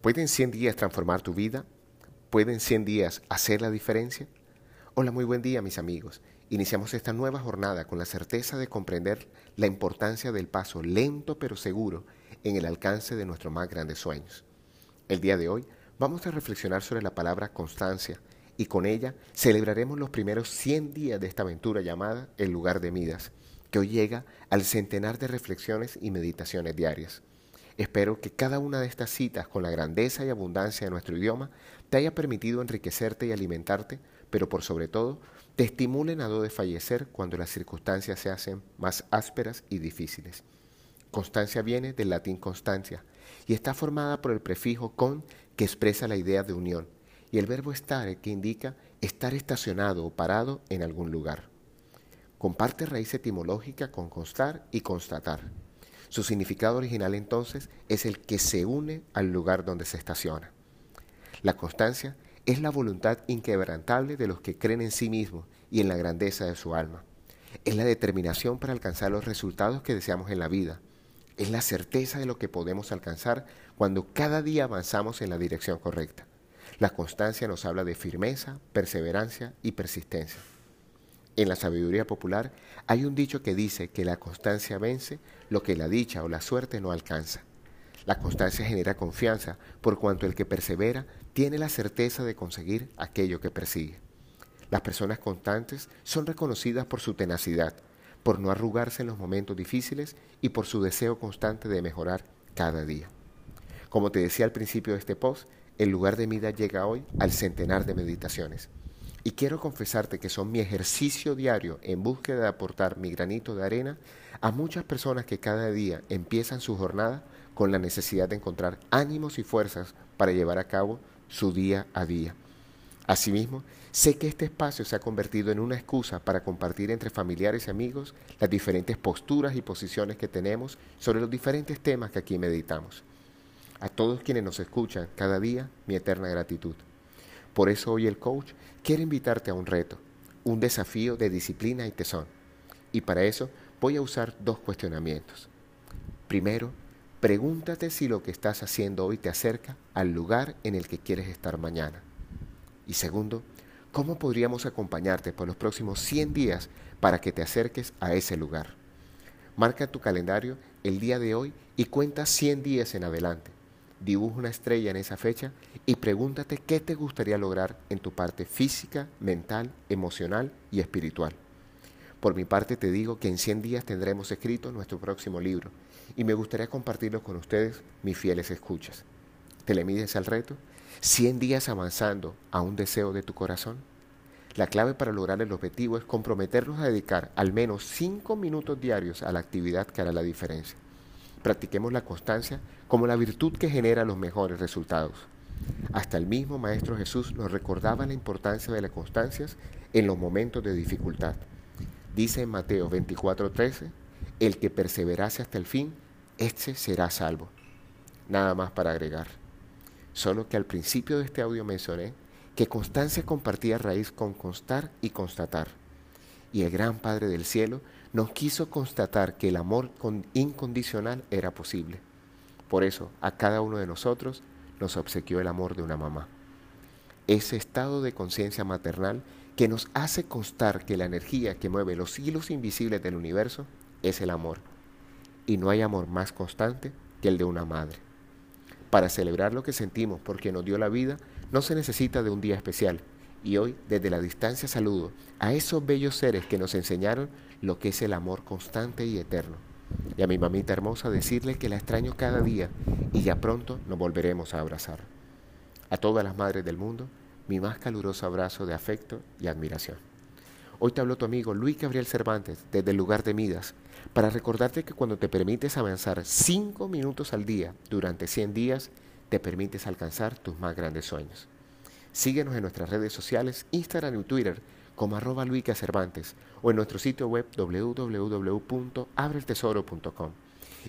¿Pueden 100 días transformar tu vida? ¿Pueden 100 días hacer la diferencia? Hola, muy buen día mis amigos. Iniciamos esta nueva jornada con la certeza de comprender la importancia del paso lento pero seguro en el alcance de nuestros más grandes sueños. El día de hoy vamos a reflexionar sobre la palabra constancia y con ella celebraremos los primeros 100 días de esta aventura llamada El lugar de Midas, que hoy llega al centenar de reflexiones y meditaciones diarias. Espero que cada una de estas citas con la grandeza y abundancia de nuestro idioma te haya permitido enriquecerte y alimentarte, pero por sobre todo te estimulen a no desfallecer cuando las circunstancias se hacen más ásperas y difíciles. Constancia viene del latín constancia y está formada por el prefijo con que expresa la idea de unión y el verbo estar que indica estar estacionado o parado en algún lugar. Comparte raíz etimológica con constar y constatar. Su significado original entonces es el que se une al lugar donde se estaciona. La constancia es la voluntad inquebrantable de los que creen en sí mismos y en la grandeza de su alma. Es la determinación para alcanzar los resultados que deseamos en la vida. Es la certeza de lo que podemos alcanzar cuando cada día avanzamos en la dirección correcta. La constancia nos habla de firmeza, perseverancia y persistencia. En la sabiduría popular hay un dicho que dice que la constancia vence lo que la dicha o la suerte no alcanza. La constancia genera confianza por cuanto el que persevera tiene la certeza de conseguir aquello que persigue. Las personas constantes son reconocidas por su tenacidad, por no arrugarse en los momentos difíciles y por su deseo constante de mejorar cada día. Como te decía al principio de este post, el lugar de vida llega hoy al centenar de meditaciones. Y quiero confesarte que son mi ejercicio diario en búsqueda de aportar mi granito de arena a muchas personas que cada día empiezan su jornada con la necesidad de encontrar ánimos y fuerzas para llevar a cabo su día a día. Asimismo, sé que este espacio se ha convertido en una excusa para compartir entre familiares y amigos las diferentes posturas y posiciones que tenemos sobre los diferentes temas que aquí meditamos. A todos quienes nos escuchan cada día, mi eterna gratitud. Por eso hoy el coach quiere invitarte a un reto, un desafío de disciplina y tesón. Y para eso voy a usar dos cuestionamientos. Primero, pregúntate si lo que estás haciendo hoy te acerca al lugar en el que quieres estar mañana. Y segundo, ¿cómo podríamos acompañarte por los próximos 100 días para que te acerques a ese lugar? Marca tu calendario el día de hoy y cuenta 100 días en adelante dibuja una estrella en esa fecha y pregúntate qué te gustaría lograr en tu parte física, mental, emocional y espiritual. Por mi parte te digo que en 100 días tendremos escrito nuestro próximo libro y me gustaría compartirlo con ustedes, mis fieles escuchas. ¿Te le mides al reto? ¿100 días avanzando a un deseo de tu corazón? La clave para lograr el objetivo es comprometernos a dedicar al menos 5 minutos diarios a la actividad que hará la diferencia. Practiquemos la constancia como la virtud que genera los mejores resultados. Hasta el mismo Maestro Jesús nos recordaba la importancia de las constancias en los momentos de dificultad. Dice en Mateo 24:13, el que perseverase hasta el fin, éste será salvo. Nada más para agregar. Solo que al principio de este audio mencioné que constancia compartía raíz con constar y constatar. Y el gran Padre del Cielo nos quiso constatar que el amor incondicional era posible. Por eso a cada uno de nosotros nos obsequió el amor de una mamá. Ese estado de conciencia maternal que nos hace constar que la energía que mueve los hilos invisibles del universo es el amor. Y no hay amor más constante que el de una madre. Para celebrar lo que sentimos porque nos dio la vida, no se necesita de un día especial, y hoy, desde la distancia, saludo a esos bellos seres que nos enseñaron lo que es el amor constante y eterno. Y a mi mamita hermosa decirle que la extraño cada día y ya pronto nos volveremos a abrazar. A todas las madres del mundo, mi más caluroso abrazo de afecto y admiración. Hoy te habló tu amigo Luis Gabriel Cervantes desde el lugar de Midas para recordarte que cuando te permites avanzar cinco minutos al día durante 100 días, te permites alcanzar tus más grandes sueños. Síguenos en nuestras redes sociales, Instagram y Twitter como arroba Cervantes o en nuestro sitio web www.abreltesoro.com.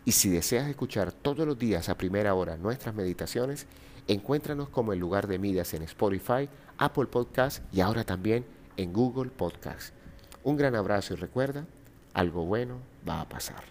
Y si deseas escuchar todos los días a primera hora nuestras meditaciones, encuéntranos como el lugar de Midas en Spotify, Apple Podcast y ahora también en Google Podcast. Un gran abrazo y recuerda, algo bueno va a pasar.